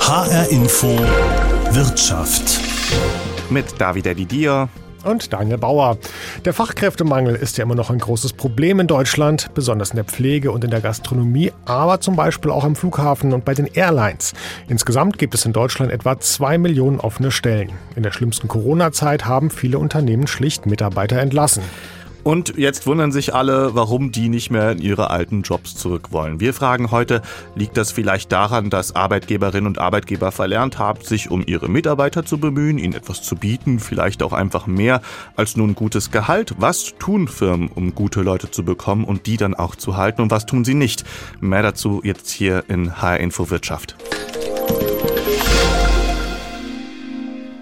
HR Info Wirtschaft. Mit David Didier und Daniel Bauer. Der Fachkräftemangel ist ja immer noch ein großes Problem in Deutschland, besonders in der Pflege und in der Gastronomie, aber zum Beispiel auch am Flughafen und bei den Airlines. Insgesamt gibt es in Deutschland etwa zwei Millionen offene Stellen. In der schlimmsten Corona-Zeit haben viele Unternehmen schlicht Mitarbeiter entlassen. Und jetzt wundern sich alle, warum die nicht mehr in ihre alten Jobs zurück wollen. Wir fragen heute, liegt das vielleicht daran, dass Arbeitgeberinnen und Arbeitgeber verlernt haben, sich um ihre Mitarbeiter zu bemühen, ihnen etwas zu bieten, vielleicht auch einfach mehr als nur ein gutes Gehalt? Was tun Firmen, um gute Leute zu bekommen und die dann auch zu halten und was tun sie nicht? Mehr dazu jetzt hier in HR Info Wirtschaft.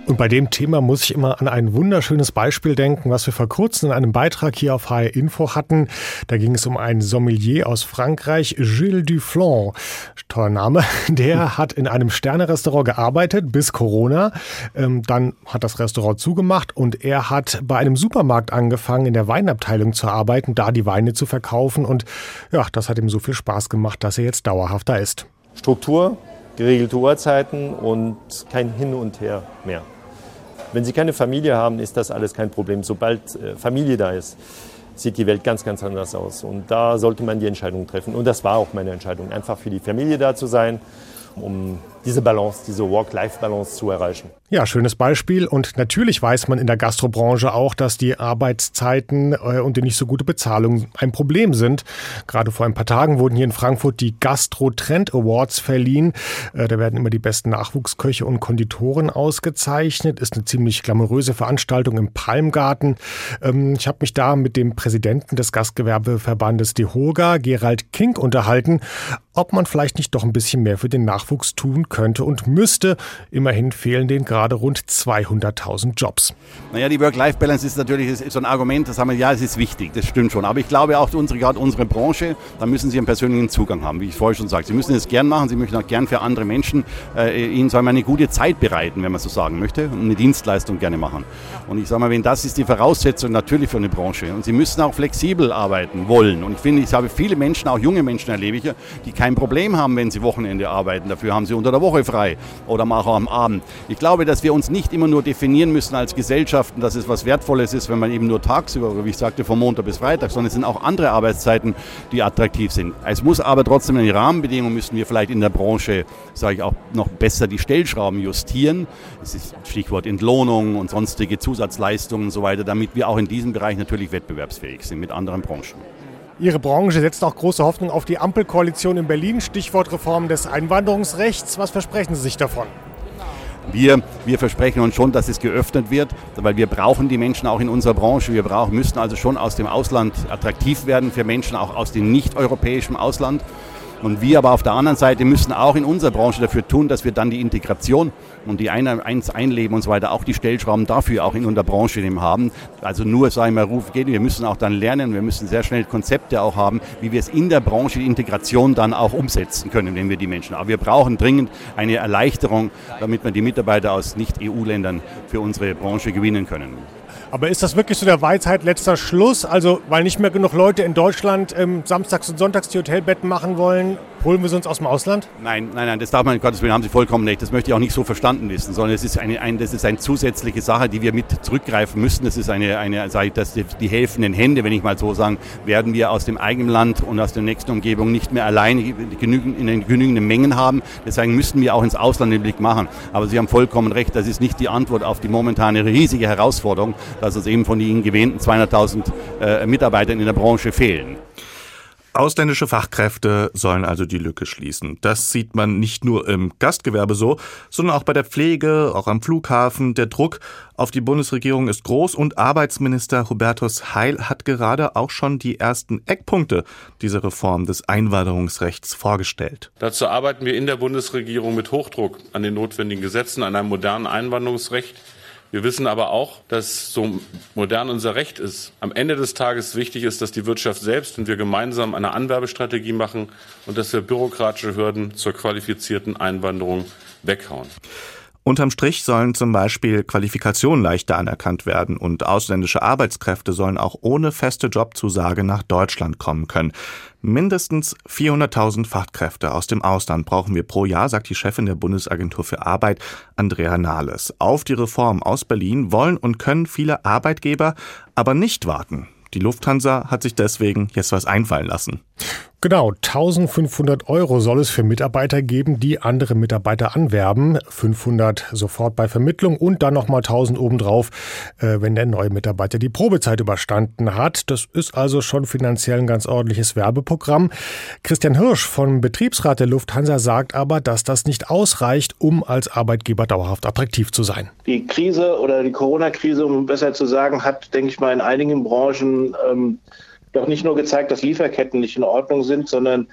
Und bei dem Thema muss ich immer an ein wunderschönes Beispiel denken, was wir vor kurzem in einem Beitrag hier auf HR Info hatten. Da ging es um einen Sommelier aus Frankreich, Gilles Duflan. Toller Name. Der hat in einem Sternerestaurant gearbeitet bis Corona. Ähm, dann hat das Restaurant zugemacht und er hat bei einem Supermarkt angefangen, in der Weinabteilung zu arbeiten, da die Weine zu verkaufen. Und ja, das hat ihm so viel Spaß gemacht, dass er jetzt dauerhaft da ist. Struktur, geregelte Uhrzeiten und kein Hin und Her mehr. Wenn Sie keine Familie haben, ist das alles kein Problem. Sobald äh, Familie da ist, sieht die Welt ganz, ganz anders aus. Und da sollte man die Entscheidung treffen. Und das war auch meine Entscheidung, einfach für die Familie da zu sein, um diese Balance, diese Work-Life-Balance zu erreichen. Ja, schönes Beispiel. Und natürlich weiß man in der Gastrobranche auch, dass die Arbeitszeiten äh, und die nicht so gute Bezahlung ein Problem sind. Gerade vor ein paar Tagen wurden hier in Frankfurt die Gastro Trend Awards verliehen. Äh, da werden immer die besten Nachwuchsköche und Konditoren ausgezeichnet. Ist eine ziemlich glamouröse Veranstaltung im Palmgarten. Ähm, ich habe mich da mit dem Präsidenten des Gastgewerbeverbandes DEHOGA, Gerald King, unterhalten, ob man vielleicht nicht doch ein bisschen mehr für den Nachwuchs tun könnte und müsste. Immerhin fehlen den gerade rund 200.000 Jobs. Naja, die Work-Life-Balance ist natürlich so ein Argument, das haben wir, ja, es ist wichtig, das stimmt schon. Aber ich glaube auch, unsere, gerade unsere Branche, da müssen Sie einen persönlichen Zugang haben, wie ich vorher schon sagte. Sie müssen es gern machen, Sie möchten auch gern für andere Menschen äh, ihnen sagen wir, eine gute Zeit bereiten, wenn man so sagen möchte, und eine Dienstleistung gerne machen. Und ich sage mal, wenn das ist die Voraussetzung natürlich für eine Branche. Und Sie müssen auch flexibel arbeiten wollen. Und ich finde, ich habe viele Menschen, auch junge Menschen erlebe ich, die kein Problem haben, wenn sie Wochenende arbeiten. Dafür haben sie unter der Woche frei oder mal am Abend. Ich glaube, dass wir uns nicht immer nur definieren müssen als Gesellschaften, dass es was Wertvolles ist, wenn man eben nur tagsüber, wie ich sagte, von Montag bis Freitag, sondern es sind auch andere Arbeitszeiten, die attraktiv sind. Es muss aber trotzdem eine Rahmenbedingung, müssen wir vielleicht in der Branche, sage ich auch, noch besser die Stellschrauben justieren. Es ist Stichwort Entlohnung und sonstige Zusatzleistungen und so weiter, damit wir auch in diesem Bereich natürlich wettbewerbsfähig sind mit anderen Branchen. Ihre Branche setzt auch große Hoffnung auf die Ampelkoalition in Berlin, Stichwort Reform des Einwanderungsrechts. Was versprechen Sie sich davon? Wir, wir versprechen uns schon, dass es geöffnet wird, weil wir brauchen die Menschen auch in unserer Branche. Wir brauchen, müssen also schon aus dem Ausland attraktiv werden für Menschen auch aus dem nicht-europäischen Ausland. Und wir aber auf der anderen Seite müssen auch in unserer Branche dafür tun, dass wir dann die Integration und die eins einleben und so weiter, auch die Stellschrauben dafür auch in unserer Branche haben. Also nur, sagen wir, Ruf geht, wir müssen auch dann lernen, wir müssen sehr schnell Konzepte auch haben, wie wir es in der Branche, die Integration dann auch umsetzen können, wenn wir die Menschen. Aber wir brauchen dringend eine Erleichterung, damit wir die Mitarbeiter aus Nicht-EU-Ländern für unsere Branche gewinnen können. Aber ist das wirklich so der Weisheit letzter Schluss? Also, weil nicht mehr genug Leute in Deutschland ähm, samstags und sonntags die Hotelbetten machen wollen, holen wir sie uns aus dem Ausland? Nein, nein, nein, das darf man, in Gottes Willen, haben Sie vollkommen recht. Das möchte ich auch nicht so verstanden wissen, sondern es ist eine, ein, das ist eine zusätzliche Sache, die wir mit zurückgreifen müssen. Das ist eine, eine sage ich, das, die helfenden Hände, wenn ich mal so sagen, werden wir aus dem eigenen Land und aus der nächsten Umgebung nicht mehr alleine genügend, in den genügenden Mengen haben. Deswegen müssen wir auch ins Ausland den Blick machen. Aber Sie haben vollkommen recht, das ist nicht die Antwort auf die momentane riesige Herausforderung, dass uns eben von den Ihnen gewähnten 200.000 äh, Mitarbeitern in der Branche fehlen. Ausländische Fachkräfte sollen also die Lücke schließen. Das sieht man nicht nur im Gastgewerbe so, sondern auch bei der Pflege, auch am Flughafen. Der Druck auf die Bundesregierung ist groß und Arbeitsminister Hubertus Heil hat gerade auch schon die ersten Eckpunkte dieser Reform des Einwanderungsrechts vorgestellt. Dazu arbeiten wir in der Bundesregierung mit Hochdruck an den notwendigen Gesetzen, an einem modernen Einwanderungsrecht wir wissen aber auch, dass so modern unser Recht ist, am Ende des Tages wichtig ist, dass die Wirtschaft selbst und wir gemeinsam eine Anwerbestrategie machen und dass wir bürokratische Hürden zur qualifizierten Einwanderung weghauen. Unterm Strich sollen zum Beispiel Qualifikationen leichter anerkannt werden und ausländische Arbeitskräfte sollen auch ohne feste Jobzusage nach Deutschland kommen können. Mindestens 400.000 Fachkräfte aus dem Ausland brauchen wir pro Jahr, sagt die Chefin der Bundesagentur für Arbeit, Andrea Nahles. Auf die Reform aus Berlin wollen und können viele Arbeitgeber aber nicht warten. Die Lufthansa hat sich deswegen jetzt was einfallen lassen. Genau, 1500 Euro soll es für Mitarbeiter geben, die andere Mitarbeiter anwerben. 500 sofort bei Vermittlung und dann nochmal 1000 obendrauf, äh, wenn der neue Mitarbeiter die Probezeit überstanden hat. Das ist also schon finanziell ein ganz ordentliches Werbeprogramm. Christian Hirsch vom Betriebsrat der Lufthansa sagt aber, dass das nicht ausreicht, um als Arbeitgeber dauerhaft attraktiv zu sein. Die Krise oder die Corona-Krise, um besser zu sagen, hat, denke ich mal, in einigen Branchen ähm, doch nicht nur gezeigt, dass Lieferketten nicht in Ordnung sind, sondern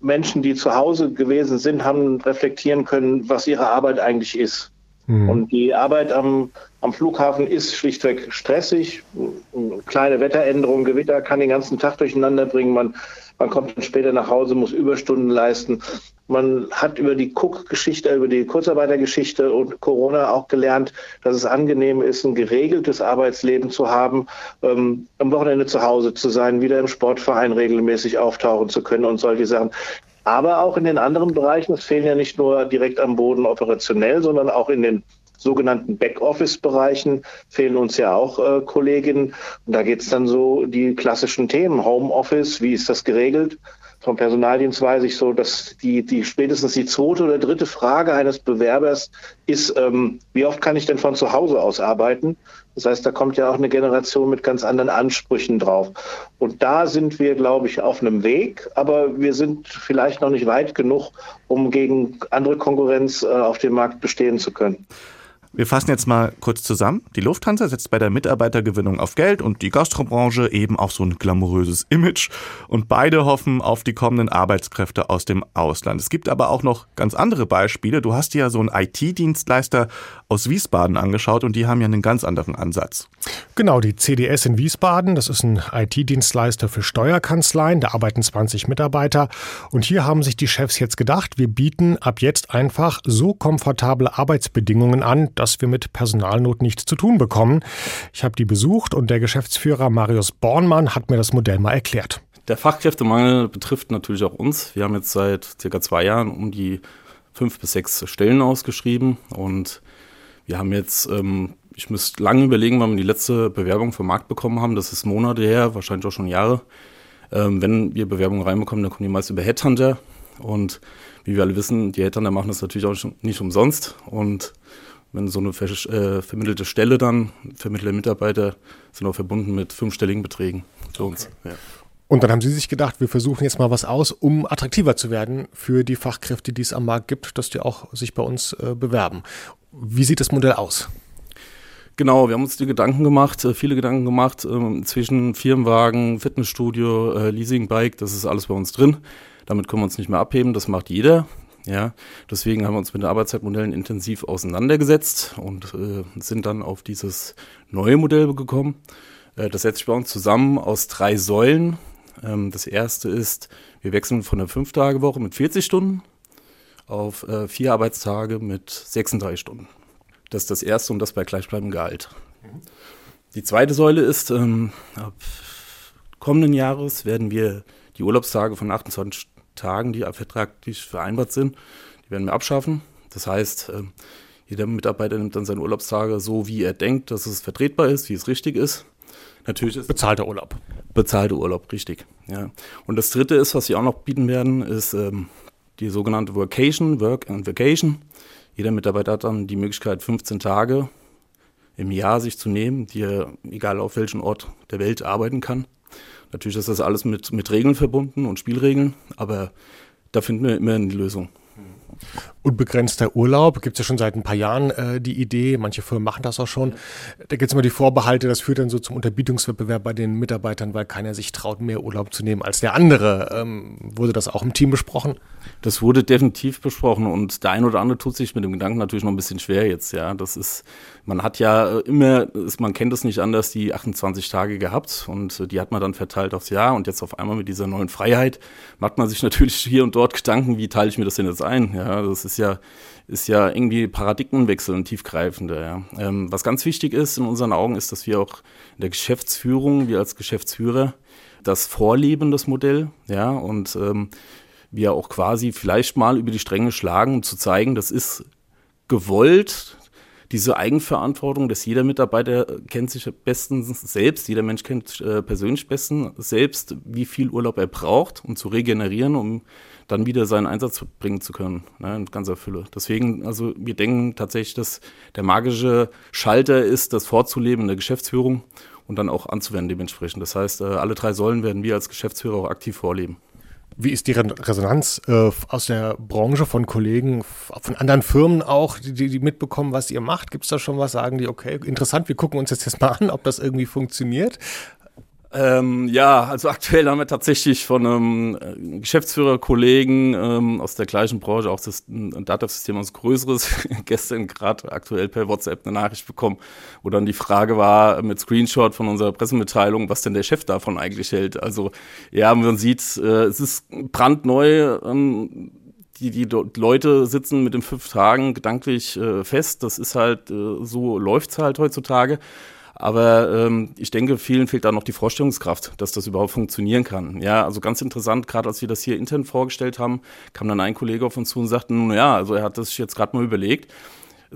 Menschen, die zu Hause gewesen sind, haben reflektieren können, was ihre Arbeit eigentlich ist. Mhm. Und die Arbeit am, am Flughafen ist schlichtweg stressig. Eine kleine Wetteränderung, Gewitter kann den ganzen Tag durcheinander bringen. Man, man kommt dann später nach Hause, muss Überstunden leisten. Man hat über die Cook-Geschichte, über die Kurzarbeitergeschichte und Corona auch gelernt, dass es angenehm ist, ein geregeltes Arbeitsleben zu haben, ähm, am Wochenende zu Hause zu sein, wieder im Sportverein regelmäßig auftauchen zu können und solche Sachen. Aber auch in den anderen Bereichen, es fehlen ja nicht nur direkt am Boden operationell, sondern auch in den sogenannten Backoffice-Bereichen fehlen uns ja auch äh, Kolleginnen. Und da geht es dann so die klassischen Themen. Homeoffice, wie ist das geregelt? vom Personaldienst weiß ich so, dass die, die spätestens die zweite oder dritte Frage eines Bewerbers ist, ähm, wie oft kann ich denn von zu Hause aus arbeiten? Das heißt, da kommt ja auch eine Generation mit ganz anderen Ansprüchen drauf. Und da sind wir, glaube ich, auf einem Weg, aber wir sind vielleicht noch nicht weit genug, um gegen andere Konkurrenz äh, auf dem Markt bestehen zu können. Wir fassen jetzt mal kurz zusammen. Die Lufthansa setzt bei der Mitarbeitergewinnung auf Geld und die Gastrobranche eben auf so ein glamouröses Image. Und beide hoffen auf die kommenden Arbeitskräfte aus dem Ausland. Es gibt aber auch noch ganz andere Beispiele. Du hast dir ja so einen IT-Dienstleister aus Wiesbaden angeschaut und die haben ja einen ganz anderen Ansatz. Genau, die CDS in Wiesbaden, das ist ein IT-Dienstleister für Steuerkanzleien, da arbeiten 20 Mitarbeiter. Und hier haben sich die Chefs jetzt gedacht, wir bieten ab jetzt einfach so komfortable Arbeitsbedingungen an, dass dass wir mit Personalnot nichts zu tun bekommen. Ich habe die besucht und der Geschäftsführer Marius Bornmann hat mir das Modell mal erklärt. Der Fachkräftemangel betrifft natürlich auch uns. Wir haben jetzt seit circa zwei Jahren um die fünf bis sechs Stellen ausgeschrieben und wir haben jetzt, ähm, ich müsste lange überlegen, wann wir die letzte Bewerbung vom Markt bekommen haben. Das ist Monate her, wahrscheinlich auch schon Jahre. Ähm, wenn wir Bewerbungen reinbekommen, dann kommen die meist über Headhunter und wie wir alle wissen, die Headhunter machen das natürlich auch nicht umsonst und wenn so eine äh, vermittelte Stelle dann, vermittelte Mitarbeiter sind auch verbunden mit fünfstelligen Beträgen für uns. Okay. Ja. Und dann haben Sie sich gedacht, wir versuchen jetzt mal was aus, um attraktiver zu werden für die Fachkräfte, die es am Markt gibt, dass die auch sich bei uns äh, bewerben. Wie sieht das Modell aus? Genau, wir haben uns die Gedanken gemacht, äh, viele Gedanken gemacht, äh, zwischen Firmenwagen, Fitnessstudio, äh, Leasingbike, das ist alles bei uns drin. Damit können wir uns nicht mehr abheben, das macht jeder. Ja, deswegen haben wir uns mit den Arbeitszeitmodellen intensiv auseinandergesetzt und äh, sind dann auf dieses neue Modell gekommen. Äh, das setzt sich bei uns zusammen aus drei Säulen. Ähm, das erste ist, wir wechseln von der Fünf-Tage-Woche mit 40 Stunden auf äh, vier Arbeitstage mit 36 Stunden. Das ist das erste und das bei gleichbleibendem Gehalt. Die zweite Säule ist, ähm, ab kommenden Jahres werden wir die Urlaubstage von 28 Tagen, die vertraglich vereinbart sind, die werden wir abschaffen. Das heißt, ähm, jeder Mitarbeiter nimmt dann seine Urlaubstage so, wie er denkt, dass es vertretbar ist, wie es richtig ist. Natürlich ist bezahlter Urlaub. Bezahlter Urlaub, richtig. Ja. Und das Dritte ist, was sie auch noch bieten werden, ist ähm, die sogenannte Workation, Work and Vacation. Jeder Mitarbeiter hat dann die Möglichkeit, 15 Tage im Jahr sich zu nehmen, die er, egal auf welchem Ort der Welt, arbeiten kann. Natürlich ist das alles mit, mit Regeln verbunden und Spielregeln, aber da finden wir immer eine Lösung. Unbegrenzter Urlaub gibt es ja schon seit ein paar Jahren äh, die Idee. Manche Firmen machen das auch schon. Da gibt es immer die Vorbehalte, das führt dann so zum Unterbietungswettbewerb bei den Mitarbeitern, weil keiner sich traut, mehr Urlaub zu nehmen als der andere. Ähm, wurde das auch im Team besprochen? Das wurde definitiv besprochen und der ein oder andere tut sich mit dem Gedanken natürlich noch ein bisschen schwer jetzt. Ja, das ist, man hat ja immer, man kennt es nicht anders, die 28 Tage gehabt und die hat man dann verteilt aufs Jahr und jetzt auf einmal mit dieser neuen Freiheit macht man sich natürlich hier und dort Gedanken, wie teile ich mir das denn jetzt ein? Ja, das ist ist ja, ist ja irgendwie Paradigmenwechsel und tiefgreifender. Ja. Ähm, was ganz wichtig ist in unseren Augen, ist, dass wir auch in der Geschäftsführung, wir als Geschäftsführer, das vorleben, das Modell, ja, und ähm, wir auch quasi vielleicht mal über die Stränge schlagen, um zu zeigen, das ist gewollt, diese Eigenverantwortung, dass jeder Mitarbeiter kennt sich bestens selbst, jeder Mensch kennt äh, persönlich bestens selbst, wie viel Urlaub er braucht, um zu regenerieren, um dann wieder seinen Einsatz bringen zu können, ne, in ganzer Fülle. Deswegen, also wir denken tatsächlich, dass der magische Schalter ist, das vorzuleben in der Geschäftsführung und dann auch anzuwenden dementsprechend. Das heißt, äh, alle drei Säulen werden wir als Geschäftsführer auch aktiv vorleben. Wie ist die Resonanz äh, aus der Branche von Kollegen, von anderen Firmen auch, die, die mitbekommen, was ihr macht? Gibt es da schon was? Sagen die, okay, interessant, wir gucken uns jetzt, mal an, ob das irgendwie funktioniert? Ähm, ja, also aktuell haben wir tatsächlich von einem äh, Geschäftsführerkollegen ähm, aus der gleichen Branche auch das Datev-System aus Größeres gestern gerade aktuell per WhatsApp eine Nachricht bekommen, wo dann die Frage war mit Screenshot von unserer Pressemitteilung, was denn der Chef davon eigentlich hält. Also ja, man sieht, äh, es ist brandneu. Ähm, die, die Leute sitzen mit den fünf Tagen gedanklich äh, fest. Das ist halt, äh, so läuft's halt heutzutage. Aber ähm, ich denke, vielen fehlt da noch die Vorstellungskraft, dass das überhaupt funktionieren kann. Ja, also ganz interessant, gerade als wir das hier intern vorgestellt haben, kam dann ein Kollege auf uns zu und sagte, nun ja, also er hat das jetzt gerade mal überlegt.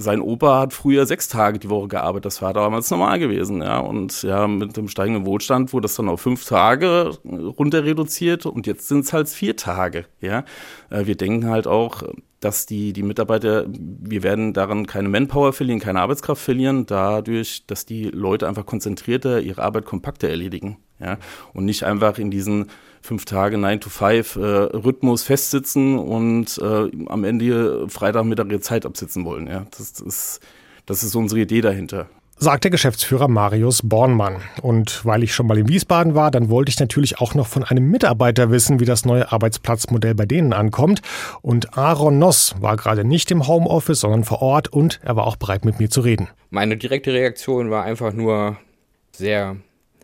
Sein Opa hat früher sechs Tage die Woche gearbeitet, das war damals normal gewesen, ja. Und ja, mit dem steigenden Wohlstand wurde das dann auf fünf Tage runter reduziert und jetzt sind es halt vier Tage, ja. Äh, wir denken halt auch, dass die, die Mitarbeiter, wir werden daran keine Manpower verlieren, keine Arbeitskraft verlieren, dadurch, dass die Leute einfach konzentrierter ihre Arbeit kompakter erledigen. Ja, und nicht einfach in diesen fünf Tage 9 to 5 äh, Rhythmus festsitzen und äh, am Ende Freitagmittag ihre Zeit absitzen wollen. Ja, das, das ist, das ist unsere Idee dahinter sagt der Geschäftsführer Marius Bornmann. Und weil ich schon mal in Wiesbaden war, dann wollte ich natürlich auch noch von einem Mitarbeiter wissen, wie das neue Arbeitsplatzmodell bei denen ankommt. Und Aaron Noss war gerade nicht im Homeoffice, sondern vor Ort und er war auch bereit, mit mir zu reden. Meine direkte Reaktion war einfach nur sehr,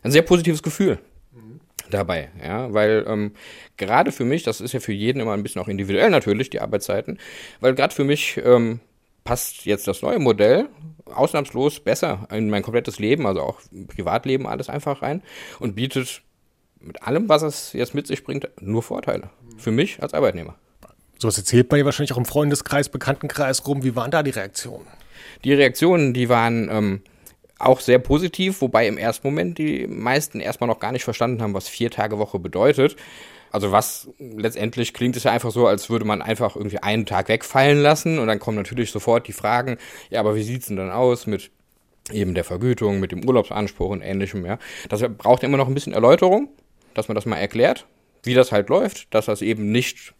ein sehr positives Gefühl dabei, ja, weil ähm, gerade für mich, das ist ja für jeden immer ein bisschen auch individuell natürlich, die Arbeitszeiten, weil gerade für mich ähm, passt jetzt das neue Modell ausnahmslos besser in mein komplettes Leben, also auch Privatleben, alles einfach rein und bietet mit allem, was es jetzt mit sich bringt, nur Vorteile. Für mich als Arbeitnehmer. So was erzählt man ja wahrscheinlich auch im Freundeskreis, Bekanntenkreis rum. Wie waren da die Reaktionen? Die Reaktionen, die waren ähm, auch sehr positiv, wobei im ersten Moment die meisten erstmal noch gar nicht verstanden haben, was vier Tage Woche bedeutet. Also was letztendlich klingt es ja einfach so, als würde man einfach irgendwie einen Tag wegfallen lassen und dann kommen natürlich sofort die Fragen, ja, aber wie sieht's denn dann aus mit eben der Vergütung, mit dem Urlaubsanspruch und ähnlichem, ja. Das braucht immer noch ein bisschen Erläuterung, dass man das mal erklärt, wie das halt läuft, dass das eben nicht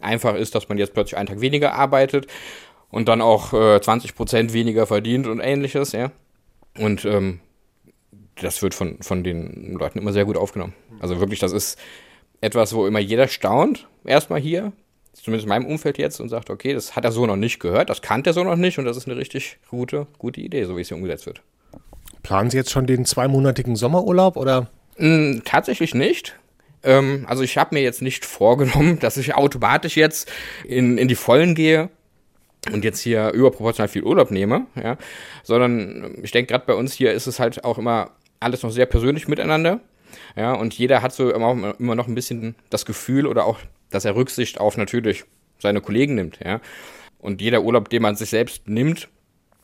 einfach ist, dass man jetzt plötzlich einen Tag weniger arbeitet und dann auch äh, 20 Prozent weniger verdient und ähnliches, ja. Und ähm, das wird von, von den Leuten immer sehr gut aufgenommen. Also wirklich, das ist etwas, wo immer jeder staunt, erstmal hier, zumindest in meinem Umfeld jetzt, und sagt, okay, das hat er so noch nicht gehört, das kannte er so noch nicht und das ist eine richtig gute, gute Idee, so wie es hier umgesetzt wird. Planen Sie jetzt schon den zweimonatigen Sommerurlaub oder? Mm, tatsächlich nicht. Ähm, also ich habe mir jetzt nicht vorgenommen, dass ich automatisch jetzt in, in die Vollen gehe und jetzt hier überproportional viel Urlaub nehme, ja, sondern ich denke, gerade bei uns hier ist es halt auch immer alles noch sehr persönlich miteinander. Ja, und jeder hat so immer, immer noch ein bisschen das Gefühl oder auch, dass er Rücksicht auf natürlich seine Kollegen nimmt, ja. Und jeder Urlaub, den man sich selbst nimmt,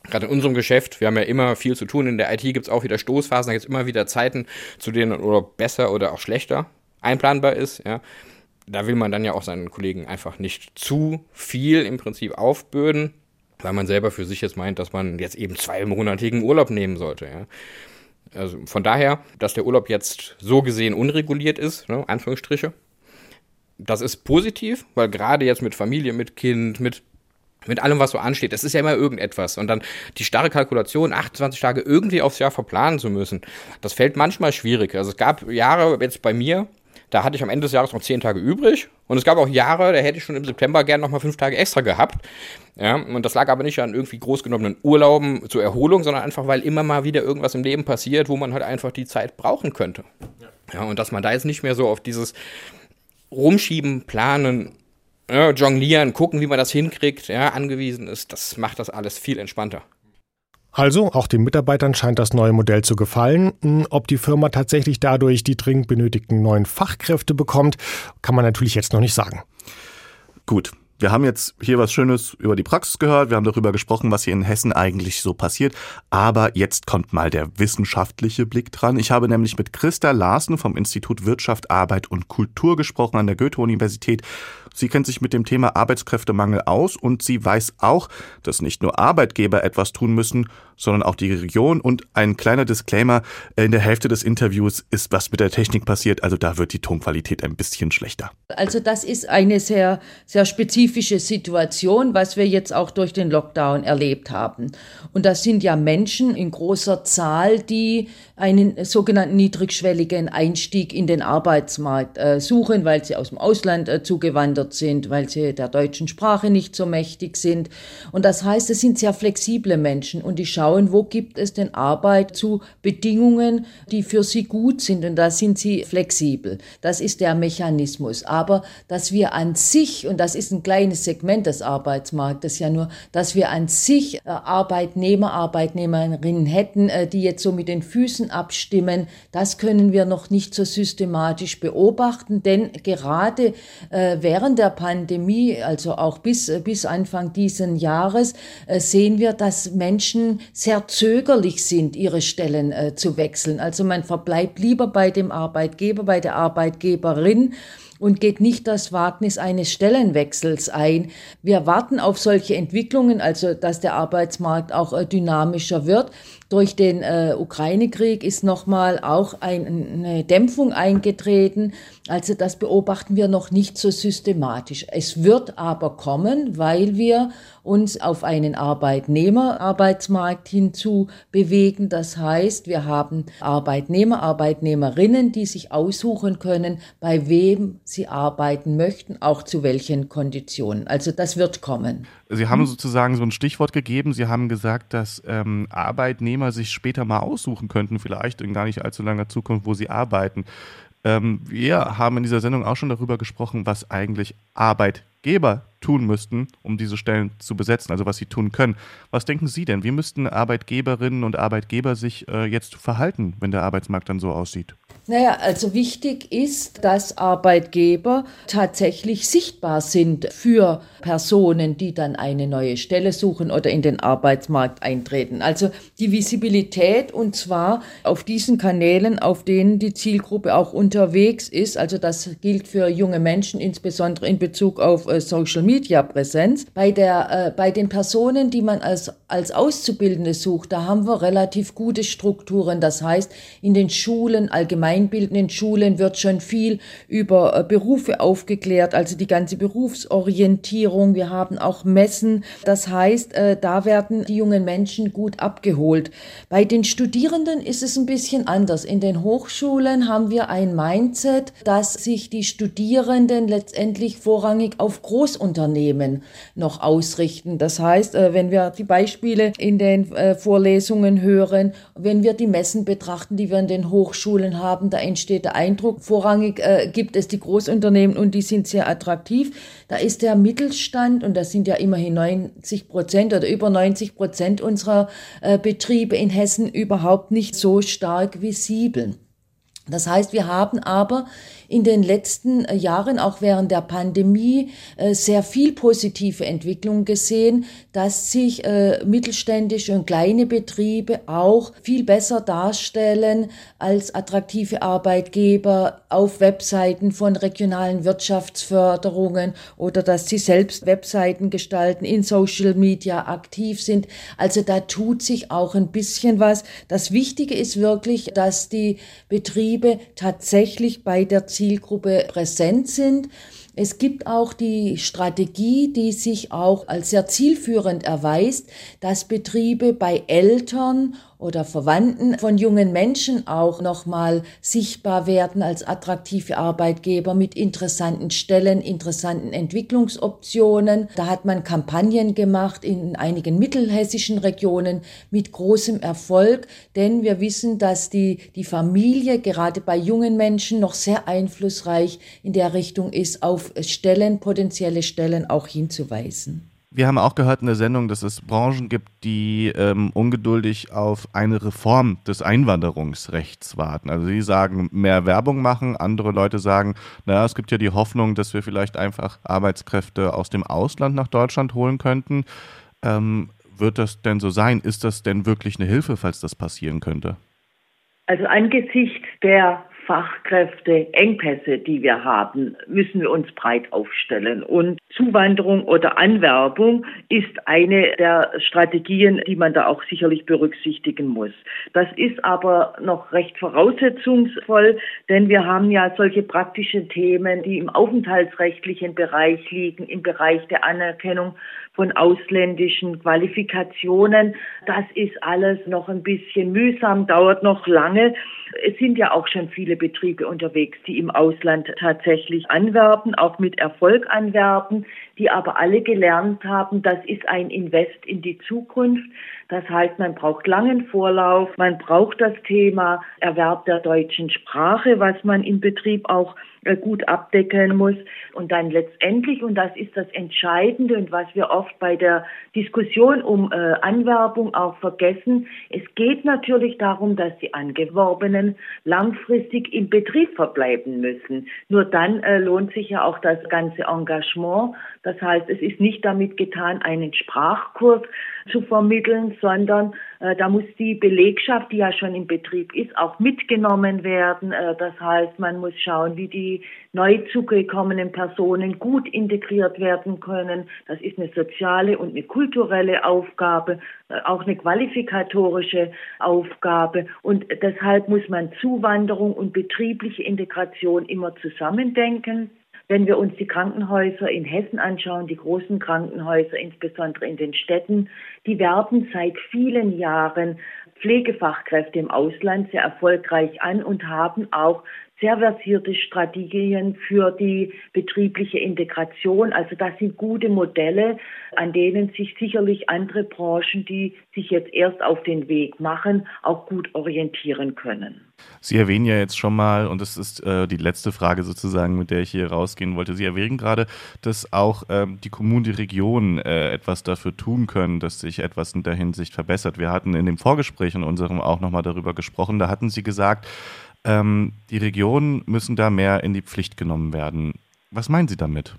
gerade in unserem Geschäft, wir haben ja immer viel zu tun. In der IT gibt es auch wieder Stoßphasen, da gibt es immer wieder Zeiten, zu denen ein Urlaub besser oder auch schlechter einplanbar ist, ja. Da will man dann ja auch seinen Kollegen einfach nicht zu viel im Prinzip aufbürden, weil man selber für sich jetzt meint, dass man jetzt eben zweimonatigen Urlaub nehmen sollte, ja. Also von daher, dass der Urlaub jetzt so gesehen unreguliert ist, ne, Anführungsstriche, das ist positiv, weil gerade jetzt mit Familie, mit Kind, mit mit allem, was so ansteht, es ist ja immer irgendetwas. Und dann die starre Kalkulation, 28 Tage irgendwie aufs Jahr verplanen zu müssen, das fällt manchmal schwierig. Also es gab Jahre jetzt bei mir, da hatte ich am Ende des Jahres noch 10 Tage übrig. Und es gab auch Jahre, da hätte ich schon im September gern nochmal 5 Tage extra gehabt. Ja, und das lag aber nicht an irgendwie groß genommenen Urlauben zur Erholung, sondern einfach, weil immer mal wieder irgendwas im Leben passiert, wo man halt einfach die Zeit brauchen könnte. Ja, ja und dass man da jetzt nicht mehr so auf dieses Rumschieben, Planen ja, jonglieren, gucken, wie man das hinkriegt, ja, angewiesen ist, das macht das alles viel entspannter. Also, auch den Mitarbeitern scheint das neue Modell zu gefallen. Hm, ob die Firma tatsächlich dadurch die dringend benötigten neuen Fachkräfte bekommt, kann man natürlich jetzt noch nicht sagen. Gut, wir haben jetzt hier was Schönes über die Praxis gehört, wir haben darüber gesprochen, was hier in Hessen eigentlich so passiert, aber jetzt kommt mal der wissenschaftliche Blick dran. Ich habe nämlich mit Christa Larsen vom Institut Wirtschaft, Arbeit und Kultur gesprochen an der Goethe-Universität. Sie kennt sich mit dem Thema Arbeitskräftemangel aus und sie weiß auch, dass nicht nur Arbeitgeber etwas tun müssen, sondern auch die Region. Und ein kleiner Disclaimer, in der Hälfte des Interviews ist was mit der Technik passiert, also da wird die Tonqualität ein bisschen schlechter. Also das ist eine sehr, sehr spezifische Situation, was wir jetzt auch durch den Lockdown erlebt haben. Und das sind ja Menschen in großer Zahl, die einen sogenannten niedrigschwelligen Einstieg in den Arbeitsmarkt äh, suchen, weil sie aus dem Ausland äh, zugewandert sind, weil sie der deutschen Sprache nicht so mächtig sind. Und das heißt, es sind sehr flexible Menschen und die schauen, wo gibt es denn Arbeit zu Bedingungen, die für sie gut sind und da sind sie flexibel. Das ist der Mechanismus. Aber dass wir an sich, und das ist ein kleines Segment des Arbeitsmarktes ja nur, dass wir an sich äh, Arbeitnehmer, Arbeitnehmerinnen hätten, äh, die jetzt so mit den Füßen Interessen abstimmen, das können wir noch nicht so systematisch beobachten, denn gerade äh, während der Pandemie, also auch bis, äh, bis Anfang diesen Jahres, äh, sehen wir, dass Menschen sehr zögerlich sind, ihre Stellen äh, zu wechseln. Also man verbleibt lieber bei dem Arbeitgeber, bei der Arbeitgeberin, und geht nicht das Wagnis eines Stellenwechsels ein. Wir warten auf solche Entwicklungen, also dass der Arbeitsmarkt auch äh, dynamischer wird. Durch den äh, Ukraine-Krieg ist nochmal auch ein, eine Dämpfung eingetreten. Also das beobachten wir noch nicht so systematisch. Es wird aber kommen, weil wir uns auf einen Arbeitnehmerarbeitsmarkt hinzu bewegen. Das heißt, wir haben Arbeitnehmer, Arbeitnehmerinnen, die sich aussuchen können, bei wem sie arbeiten möchten, auch zu welchen Konditionen. Also das wird kommen. Sie haben sozusagen so ein Stichwort gegeben. Sie haben gesagt, dass ähm, Arbeitnehmer sich später mal aussuchen könnten, vielleicht in gar nicht allzu langer Zukunft, wo sie arbeiten. Ähm, wir haben in dieser Sendung auch schon darüber gesprochen, was eigentlich Arbeitgeber tun müssten, um diese Stellen zu besetzen, also was sie tun können. Was denken Sie denn? Wie müssten Arbeitgeberinnen und Arbeitgeber sich äh, jetzt verhalten, wenn der Arbeitsmarkt dann so aussieht? Naja, also wichtig ist, dass Arbeitgeber tatsächlich sichtbar sind für Personen, die dann eine neue Stelle suchen oder in den Arbeitsmarkt eintreten. Also die Visibilität und zwar auf diesen Kanälen, auf denen die Zielgruppe auch unterwegs ist. Also das gilt für junge Menschen, insbesondere in Bezug auf äh, Social Media Präsenz. Bei der, äh, bei den Personen, die man als, als Auszubildende sucht, da haben wir relativ gute Strukturen. Das heißt, in den Schulen allgemein allgemeinbildenden Schulen wird schon viel über äh, Berufe aufgeklärt, also die ganze Berufsorientierung. Wir haben auch Messen. Das heißt, äh, da werden die jungen Menschen gut abgeholt. Bei den Studierenden ist es ein bisschen anders. In den Hochschulen haben wir ein Mindset, dass sich die Studierenden letztendlich vorrangig auf Großunternehmen noch ausrichten. Das heißt, äh, wenn wir die Beispiele in den Vorlesungen hören, wenn wir die Messen betrachten, die wir in den Hochschulen haben, haben, da entsteht der Eindruck, vorrangig äh, gibt es die Großunternehmen und die sind sehr attraktiv. Da ist der Mittelstand und das sind ja immerhin 90 Prozent oder über 90 Prozent unserer äh, Betriebe in Hessen überhaupt nicht so stark visibel. Das heißt, wir haben aber in den letzten äh, Jahren, auch während der Pandemie, äh, sehr viel positive Entwicklungen gesehen, dass sich äh, mittelständische und kleine Betriebe auch viel besser darstellen als attraktive Arbeitgeber auf Webseiten von regionalen Wirtschaftsförderungen oder dass sie selbst Webseiten gestalten, in Social Media aktiv sind. Also da tut sich auch ein bisschen was. Das Wichtige ist wirklich, dass die Betriebe tatsächlich bei der Zielgruppe präsent sind. Es gibt auch die Strategie, die sich auch als sehr zielführend erweist, dass Betriebe bei Eltern oder Verwandten von jungen Menschen auch nochmal sichtbar werden als attraktive Arbeitgeber mit interessanten Stellen, interessanten Entwicklungsoptionen. Da hat man Kampagnen gemacht in einigen mittelhessischen Regionen mit großem Erfolg, denn wir wissen, dass die, die Familie gerade bei jungen Menschen noch sehr einflussreich in der Richtung ist auf Stellen, potenzielle Stellen auch hinzuweisen. Wir haben auch gehört in der Sendung, dass es Branchen gibt, die ähm, ungeduldig auf eine Reform des Einwanderungsrechts warten. Also sie sagen, mehr Werbung machen, andere Leute sagen, naja, es gibt ja die Hoffnung, dass wir vielleicht einfach Arbeitskräfte aus dem Ausland nach Deutschland holen könnten. Ähm, wird das denn so sein? Ist das denn wirklich eine Hilfe, falls das passieren könnte? Also angesichts der Fachkräfteengpässe, die wir haben, müssen wir uns breit aufstellen. Und Zuwanderung oder Anwerbung ist eine der Strategien, die man da auch sicherlich berücksichtigen muss. Das ist aber noch recht voraussetzungsvoll, denn wir haben ja solche praktischen Themen, die im aufenthaltsrechtlichen Bereich liegen, im Bereich der Anerkennung von ausländischen Qualifikationen. Das ist alles noch ein bisschen mühsam, dauert noch lange. Es sind ja auch schon viele Betriebe unterwegs, die im Ausland tatsächlich anwerben, auch mit Erfolg anwerben, die aber alle gelernt haben, das ist ein Invest in die Zukunft. Das heißt, man braucht langen Vorlauf, man braucht das Thema Erwerb der deutschen Sprache, was man im Betrieb auch gut abdecken muss. Und dann letztendlich, und das ist das Entscheidende und was wir oft bei der Diskussion um äh, Anwerbung auch vergessen, es geht natürlich darum, dass die Angeworbenen langfristig im Betrieb verbleiben müssen. Nur dann äh, lohnt sich ja auch das ganze Engagement. Das heißt, es ist nicht damit getan, einen Sprachkurs zu vermitteln, sondern äh, da muss die Belegschaft, die ja schon im Betrieb ist, auch mitgenommen werden. Äh, das heißt, man muss schauen, wie die neu zugekommenen Personen gut integriert werden können. Das ist eine soziale und eine kulturelle Aufgabe, äh, auch eine qualifikatorische Aufgabe. Und deshalb muss man Zuwanderung und betriebliche Integration immer zusammendenken. Wenn wir uns die Krankenhäuser in Hessen anschauen, die großen Krankenhäuser, insbesondere in den Städten, die werben seit vielen Jahren Pflegefachkräfte im Ausland sehr erfolgreich an und haben auch sehr versierte Strategien für die betriebliche Integration. Also das sind gute Modelle, an denen sich sicherlich andere Branchen, die sich jetzt erst auf den Weg machen, auch gut orientieren können. Sie erwähnen ja jetzt schon mal, und das ist äh, die letzte Frage sozusagen, mit der ich hier rausgehen wollte, Sie erwähnen gerade, dass auch ähm, die Kommunen, die Regionen äh, etwas dafür tun können, dass sich etwas in der Hinsicht verbessert. Wir hatten in dem Vorgespräch in unserem auch nochmal darüber gesprochen, da hatten Sie gesagt, ähm, die Regionen müssen da mehr in die Pflicht genommen werden. Was meinen Sie damit?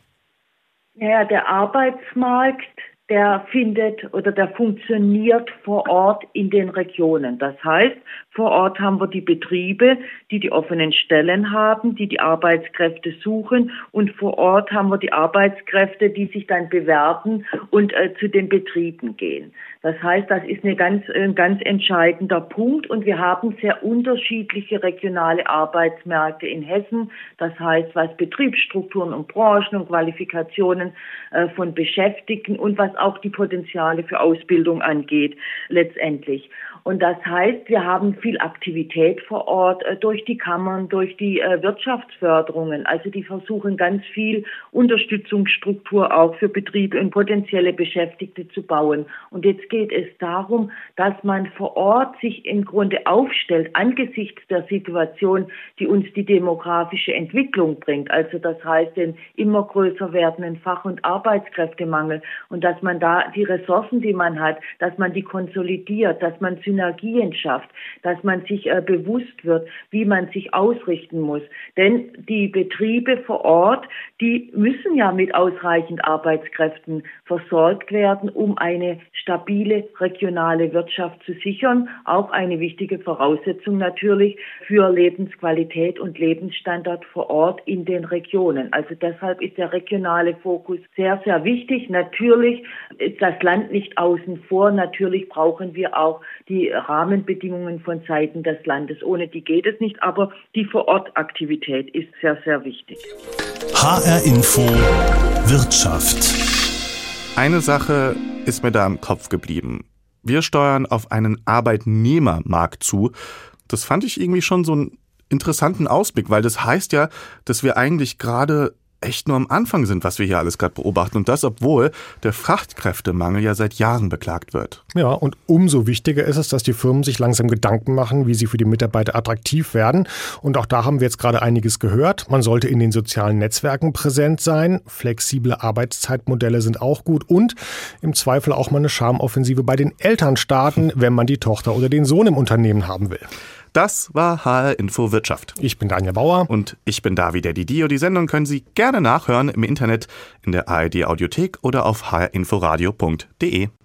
Ja, der Arbeitsmarkt, der findet oder der funktioniert vor Ort in den Regionen. Das heißt, vor Ort haben wir die Betriebe, die die offenen Stellen haben, die die Arbeitskräfte suchen und vor Ort haben wir die Arbeitskräfte, die sich dann bewerben und äh, zu den Betrieben gehen. Das heißt, das ist eine ganz, ein ganz entscheidender Punkt und wir haben sehr unterschiedliche regionale Arbeitsmärkte in Hessen. Das heißt, was Betriebsstrukturen und Branchen und Qualifikationen äh, von Beschäftigten und was auch die Potenziale für Ausbildung angeht, letztendlich. Und das heißt, wir haben viel Aktivität vor Ort äh, durch die Kammern, durch die äh, Wirtschaftsförderungen. Also die versuchen ganz viel Unterstützungsstruktur auch für Betriebe und potenzielle Beschäftigte zu bauen. Und jetzt geht es darum, dass man vor Ort sich im Grunde aufstellt angesichts der Situation, die uns die demografische Entwicklung bringt. Also das heißt den immer größer werdenden Fach- und Arbeitskräftemangel und dass man da die Ressourcen, die man hat, dass man die konsolidiert, dass man schafft, dass man sich äh, bewusst wird, wie man sich ausrichten muss. Denn die Betriebe vor Ort, die müssen ja mit ausreichend Arbeitskräften versorgt werden, um eine stabile regionale Wirtschaft zu sichern. Auch eine wichtige Voraussetzung natürlich für Lebensqualität und Lebensstandard vor Ort in den Regionen. Also deshalb ist der regionale Fokus sehr, sehr wichtig. Natürlich ist das Land nicht außen vor. Natürlich brauchen wir auch die Rahmenbedingungen von Seiten des Landes. Ohne die geht es nicht, aber die Vorortaktivität ist sehr, sehr wichtig. HR Info Wirtschaft. Eine Sache ist mir da im Kopf geblieben. Wir steuern auf einen Arbeitnehmermarkt zu. Das fand ich irgendwie schon so einen interessanten Ausblick, weil das heißt ja, dass wir eigentlich gerade echt nur am Anfang sind, was wir hier alles gerade beobachten. Und das, obwohl der Fachkräftemangel ja seit Jahren beklagt wird. Ja, und umso wichtiger ist es, dass die Firmen sich langsam Gedanken machen, wie sie für die Mitarbeiter attraktiv werden. Und auch da haben wir jetzt gerade einiges gehört. Man sollte in den sozialen Netzwerken präsent sein. Flexible Arbeitszeitmodelle sind auch gut. Und im Zweifel auch mal eine Charmoffensive bei den Eltern starten, wenn man die Tochter oder den Sohn im Unternehmen haben will. Das war HR Info Wirtschaft. Ich bin Daniel Bauer. Und ich bin David Didio. Die Sendung können Sie gerne nachhören im Internet, in der ARD Audiothek oder auf hrinforadio.de.